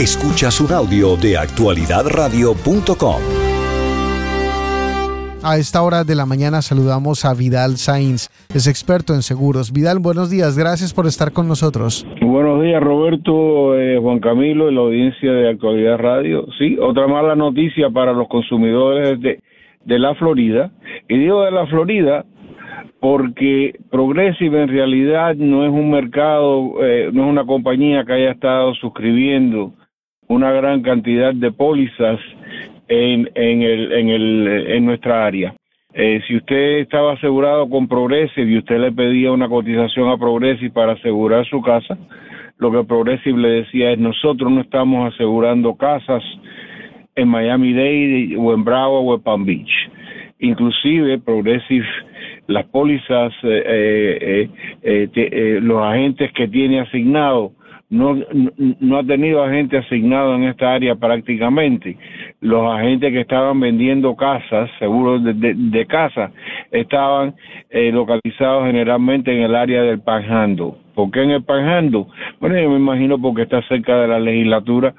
Escuchas un audio de actualidadradio.com. A esta hora de la mañana saludamos a Vidal Sainz, es experto en seguros. Vidal, buenos días, gracias por estar con nosotros. Buenos días, Roberto, eh, Juan Camilo y la audiencia de Actualidad Radio. Sí, otra mala noticia para los consumidores de, de la Florida. Y digo de la Florida porque Progressive en realidad no es un mercado, eh, no es una compañía que haya estado suscribiendo una gran cantidad de pólizas en, en, el, en, el, en nuestra área. Eh, si usted estaba asegurado con Progressive y usted le pedía una cotización a Progressive para asegurar su casa, lo que Progressive le decía es nosotros no estamos asegurando casas en Miami Dade o en Bravo o en Palm Beach. Inclusive Progressive, las pólizas, eh, eh, los agentes que tiene asignado no, no ha tenido agente asignado en esta área prácticamente. Los agentes que estaban vendiendo casas, seguros de, de, casa, estaban eh, localizados generalmente en el área del Panjando. ¿Por qué en el Panjando? Bueno, yo me imagino porque está cerca de la legislatura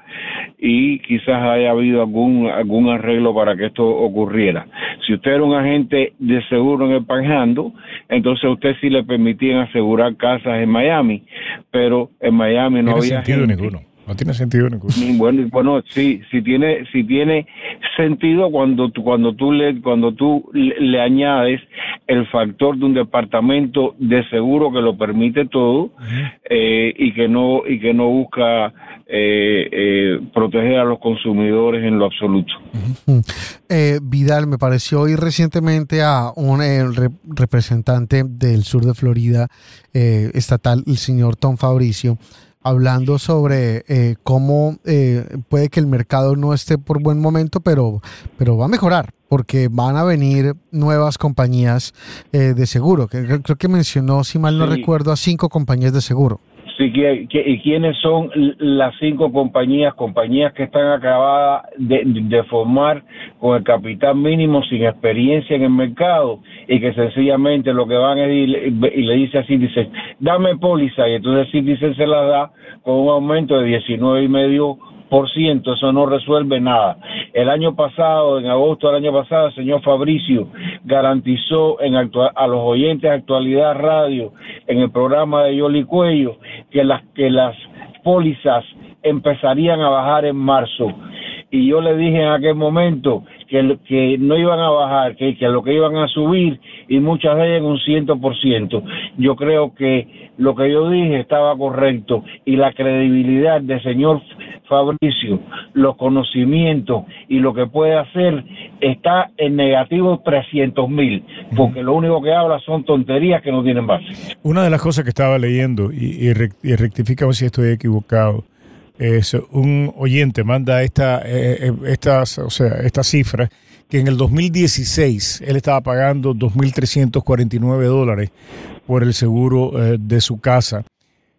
y quizás haya habido algún algún arreglo para que esto ocurriera. Si usted era un agente de seguro en el Panjando, entonces a usted sí le permitían asegurar casas en Miami, pero en Miami no había sentido ninguno. No tiene sentido ninguno. Bueno, bueno, sí, sí tiene, sí tiene sentido cuando tú, cuando tú le, cuando tú le, añades el factor de un departamento de seguro que lo permite todo eh, y que no y que no busca eh, eh, proteger a los consumidores en lo absoluto. Vidal, me pareció hoy recientemente a un representante del sur de Florida estatal, el señor Tom Fabricio hablando sobre eh, cómo eh, puede que el mercado no esté por buen momento, pero, pero va a mejorar porque van a venir nuevas compañías eh, de seguro. Creo que mencionó, si mal no recuerdo, a cinco compañías de seguro. Sí, ¿y quiénes son las cinco compañías? Compañías que están acabadas de, formar con el capital mínimo, sin experiencia en el mercado y que sencillamente lo que van es y, le dice así, dice, dame póliza y entonces dice se la da con un aumento de 19 y medio eso no resuelve nada. El año pasado, en agosto del año pasado, el señor Fabricio garantizó en a los oyentes de Actualidad Radio, en el programa de Yoli Cuello, que las, que las pólizas empezarían a bajar en marzo. Y yo le dije en aquel momento que, que no iban a bajar, que, que lo que iban a subir y muchas de ellas un ciento por ciento. Yo creo que lo que yo dije estaba correcto y la credibilidad del señor Fabricio, los conocimientos y lo que puede hacer está en negativo 300 mil, porque lo único que habla son tonterías que no tienen base. Una de las cosas que estaba leyendo, y, y, si estoy equivocado, es un oyente manda esta, eh, eh, estas, o sea, esta cifra que en el 2016 él estaba pagando 2.349 dólares por el seguro eh, de su casa.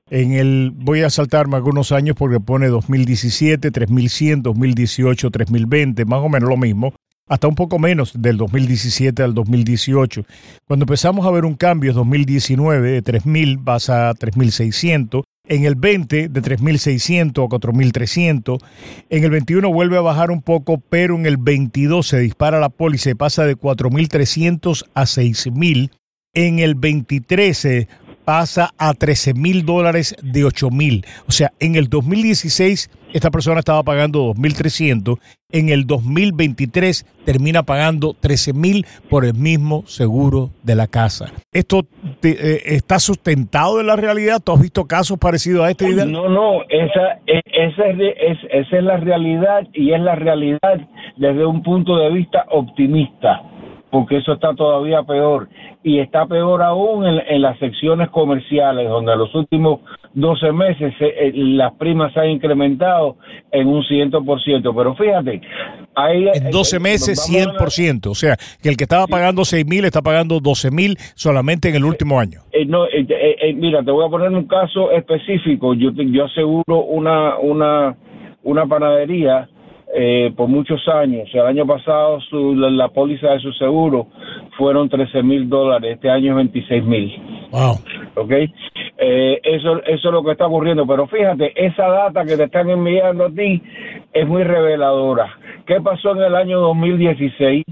En el, voy a saltarme algunos años porque pone 2017, 3100, 2018, 3020, más o menos lo mismo, hasta un poco menos del 2017 al 2018. Cuando empezamos a ver un cambio en 2019 de 3000 vas a 3600, en el 20 de 3.600 a 4.300. En el 21 vuelve a bajar un poco, pero en el 22 se dispara la póliza y pasa de 4.300 a 6.000. En el 23 pasa a 13 mil dólares de 8 mil. O sea, en el 2016 esta persona estaba pagando 2.300, en el 2023 termina pagando 13 mil por el mismo seguro de la casa. ¿Esto eh, está sustentado en la realidad? ¿Tú has visto casos parecidos a este? No, no, esa, e, esa, es, esa es la realidad y es la realidad desde un punto de vista optimista porque eso está todavía peor. Y está peor aún en, las secciones comerciales, donde en los últimos 12 meses eh, las primas se han incrementado en un 100%. Pero fíjate, ahí... En 12 eh, meses 100%, o sea, que el que estaba pagando 6 mil está pagando 12 mil solamente en el último año. Eh, no, mira, te voy a poner un caso específico. Yo, yo aseguro una, una, una panadería eh, por muchos años. El año pasado su, la, póliza de su seguro fueron 13 mil dólares, este año es 26 mil. Wow. ¿Ok? Eh, eso, eso es lo que está ocurriendo. Pero fíjate, esa data que te están enviando a ti es muy reveladora. ¿Qué pasó en el año 2016?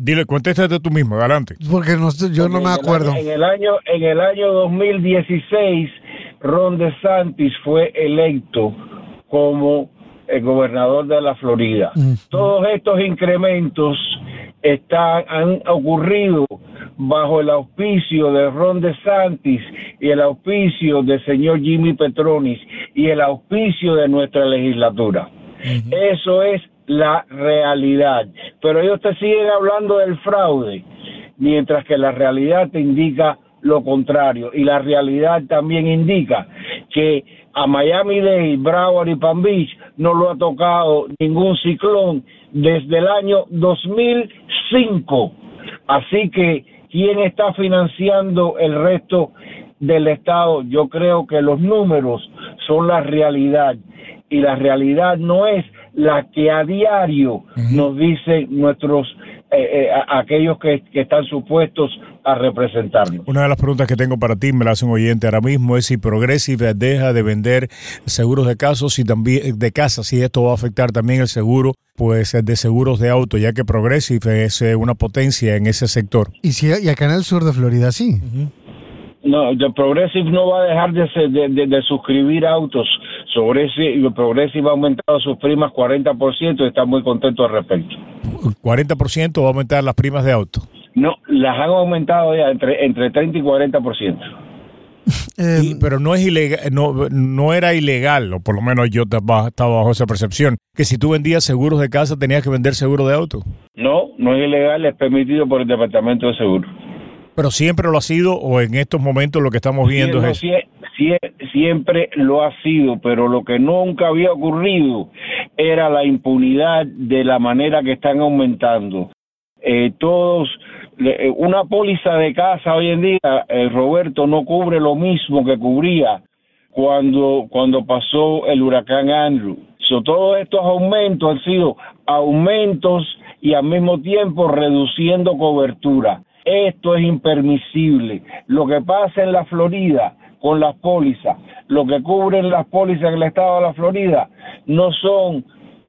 Dile, contéstate tú mismo, adelante. Porque no, yo no me acuerdo. En el año, en el año 2016, Ron DeSantis fue electo como el gobernador de la Florida. Todos estos incrementos están, han ocurrido bajo el auspicio de Ron DeSantis y el auspicio del señor Jimmy Petronis y el auspicio de nuestra legislatura. Eso es la realidad. Pero ellos te siguen hablando del fraude, mientras que la realidad te indica lo contrario. Y la realidad también indica que a Miami-Dade, Broward y Palm Beach no lo ha tocado ningún ciclón desde el año 2005. Así que, ¿quién está financiando el resto del Estado? Yo creo que los números son la realidad y la realidad no es la que a diario nos dicen nuestros eh, eh, aquellos que, están supuestos a representarnos. Una de las preguntas que tengo para ti, me la hace un oyente ahora mismo, es si Progressive deja de vender seguros de casos y también de casa, si esto va a afectar también el seguro pues de seguros de auto, ya que Progressive es eh, una potencia en ese sector. Y si y acá en el sur de Florida sí. No, Progressive no va a dejar de, de, suscribir autos. Sobre ese, Progressive ha aumentado sus primas 40% y está muy contento al respecto. ¿40% va a aumentar las primas de auto? No, las han aumentado ya entre, entre 30 y 40%. Eh, pero no es ilegal, no, no era ilegal, o por lo menos yo estaba bajo esa percepción, que si tú vendías seguros de casa tenías que vender seguro de auto. No, no es ilegal, es permitido por el Departamento de Seguros. Pero siempre lo ha sido o en estos momentos lo que estamos viendo es siempre lo ha sido, pero lo que nunca había ocurrido era la impunidad de la manera que están aumentando. Eh, todos, eh, una póliza de casa hoy en día, eh, Roberto, no cubre lo mismo que cubría cuando, cuando pasó el huracán Andrew. todos estos aumentos han sido aumentos y al mismo tiempo reduciendo cobertura. Esto es impermisible. Lo que pasa en la Florida con las pólizas, lo que cubren las pólizas en el estado de la Florida, no son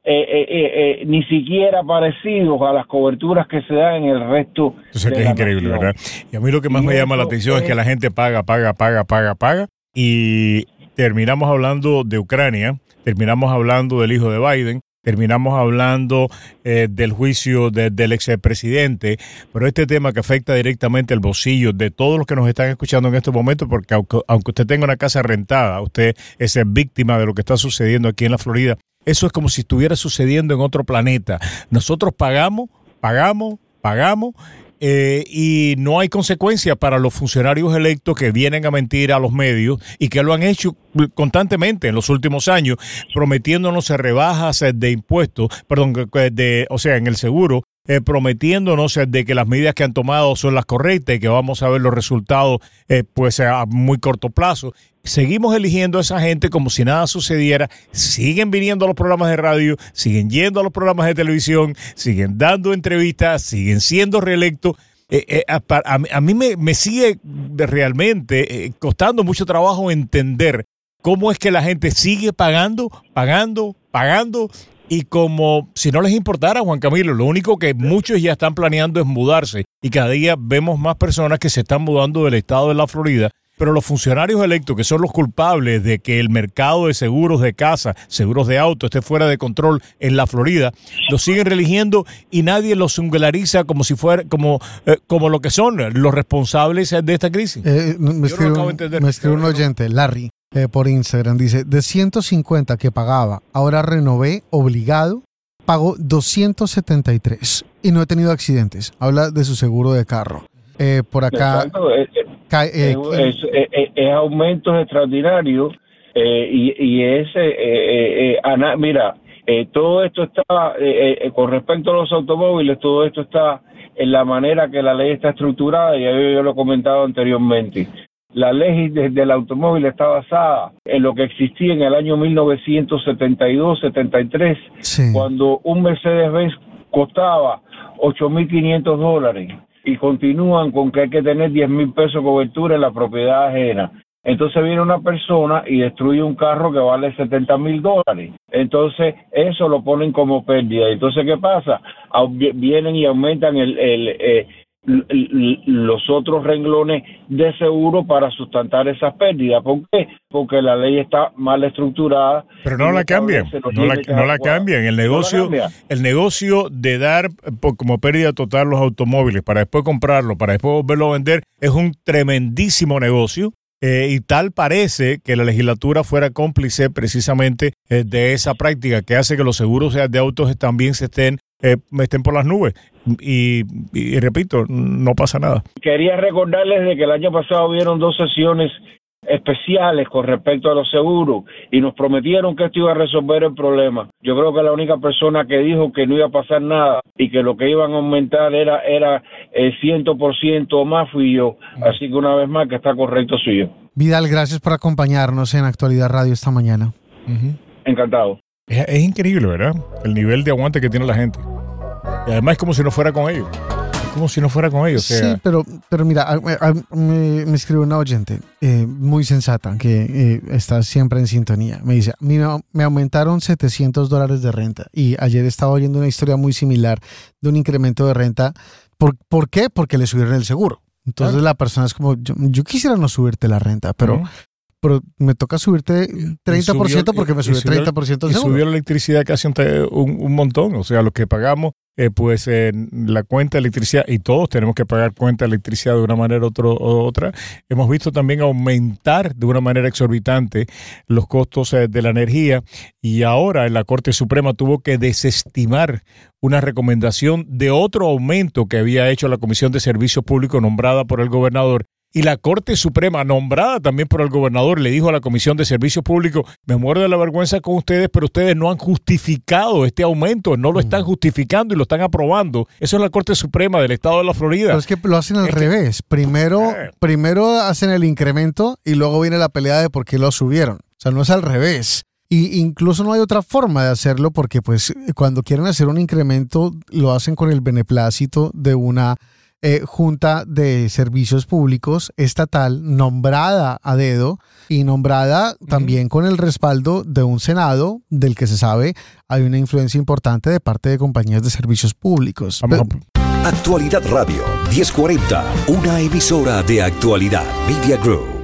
eh, eh, eh, ni siquiera parecidos a las coberturas que se dan en el resto. Eso es increíble, ¿verdad? Y a mí lo que más me llama la atención es, es que la gente paga, paga, paga, paga, paga. Y terminamos hablando de Ucrania, terminamos hablando del hijo de Biden, terminamos hablando eh, del juicio del expresidente, pero este tema que afecta directamente el bolsillo de todos los que nos están escuchando en este momento, porque aunque, usted tenga una casa rentada, usted es víctima de lo que está sucediendo aquí en la Florida, eso es como si estuviera sucediendo en otro planeta. Nosotros pagamos, pagamos, pagamos eh, y no hay consecuencia para los funcionarios electos que vienen a mentir a los medios y que lo han hecho constantemente en los últimos años, prometiéndonos rebajas de impuestos, perdón, de, o sea, en el seguro, eh, prometiéndonos de que las medidas que han tomado son las correctas y que vamos a ver los resultados eh, pues a muy corto plazo. Seguimos eligiendo a esa gente como si nada sucediera, siguen viniendo a los programas de radio, siguen yendo a los programas de televisión, siguen dando entrevistas, siguen siendo reelectos. Eh, eh, a, mí me, sigue realmente costando mucho trabajo entender cómo es que la gente sigue pagando, pagando, pagando y como si no les importara, Juan Camilo, lo único que muchos ya están planeando es mudarse y cada día vemos más personas que se están mudando del estado de la Florida pero los funcionarios electos, que son los culpables de que el mercado de seguros de casa, seguros de auto, esté fuera de control en la Florida, los siguen religiendo y nadie los singulariza como si fuera, como, eh, como lo que son los responsables de esta crisis. Eh, me, escribe, un oyente, Larry, eh, por Instagram, dice, de 150 que pagaba, ahora renové obligado, pago 273 y no he tenido accidentes. Habla de su seguro de carro. por acá... Eh, es, aumentos extraordinarios eh, y, y ese, mira, todo esto está, con respecto a los automóviles, todo esto está en la manera que la ley está estructurada, y yo, lo he comentado anteriormente. La ley del automóvil está basada en lo que existía en el año 1972-73, cuando un Mercedes-Benz costaba 8.500 dólares y continúan con que hay que tener 10 mil pesos de cobertura en la propiedad ajena. Entonces viene una persona y destruye un carro que vale 70 mil dólares. Entonces eso lo ponen como pérdida. Entonces, ¿qué pasa? Vienen y aumentan el, el, eh, los otros renglones de seguro para sustentar esas pérdidas. ¿Por qué? Porque la ley está mal estructurada. Pero no la cambian, no la, no la cambian. El negocio, el negocio de dar como pérdida total los automóviles para después comprarlo, para después volverlo a vender, es un tremendísimo negocio. Eh, y tal parece que la legislatura fuera cómplice precisamente eh, de esa práctica que hace que los seguros de autos también se estén eh, estén por las nubes. Y, repito, no pasa nada. Quería recordarles de que el año pasado hubieron dos sesiones especiales con respecto a los seguros y nos prometieron que esto iba a resolver el problema. Yo creo que la única persona que dijo que no iba a pasar nada y que lo que iban a aumentar era era el ciento por ciento más fui yo. Así que una vez más que está correcto soy yo. Vidal, gracias por acompañarnos en Actualidad Radio esta mañana. Encantado. Es, increíble, ¿verdad? El nivel de aguante que tiene la gente. Y además es como si no fuera con ellos. Es como si no fuera con ellos. Sí, pero, pero mira, me, me escribió una oyente eh, muy sensata que eh, está siempre en sintonía. Me dice, me, me aumentaron 700 dólares de renta y ayer estaba oyendo una historia muy similar de un incremento de renta. ¿Por, ¿por qué? Porque le subieron el seguro. Entonces la persona es como, yo, quisiera no subirte la renta, pero pero me toca subirte 30% porque me sube 30% Y subió la electricidad casi un, un, montón. O sea, lo que pagamos, eh, pues la cuenta de electricidad, y todos tenemos que pagar cuenta de electricidad de una manera u otra, hemos visto también aumentar de una manera exorbitante los costos eh, de la energía. Y ahora la Corte Suprema tuvo que desestimar una recomendación de otro aumento que había hecho la Comisión de Servicios Públicos nombrada por el gobernador y la Corte Suprema, nombrada también por el gobernador, le dijo a la Comisión de Servicios Públicos, me muero de la vergüenza con ustedes, pero ustedes no han justificado este aumento, no lo están justificando y lo están aprobando. Eso es la Corte Suprema del Estado de la Florida. Pero es que lo hacen al revés. Primero, eh. primero hacen el incremento y luego viene la pelea de por qué lo subieron. O sea, no es al revés. Y incluso no hay otra forma de hacerlo porque pues cuando quieren hacer un incremento lo hacen con el beneplácito de una eh, Junta de Servicios Públicos estatal nombrada a dedo y nombrada también con el respaldo de un Senado del que se sabe hay una influencia importante de parte de compañías de servicios públicos. Actualidad Radio 1040, una emisora de actualidad Media Group.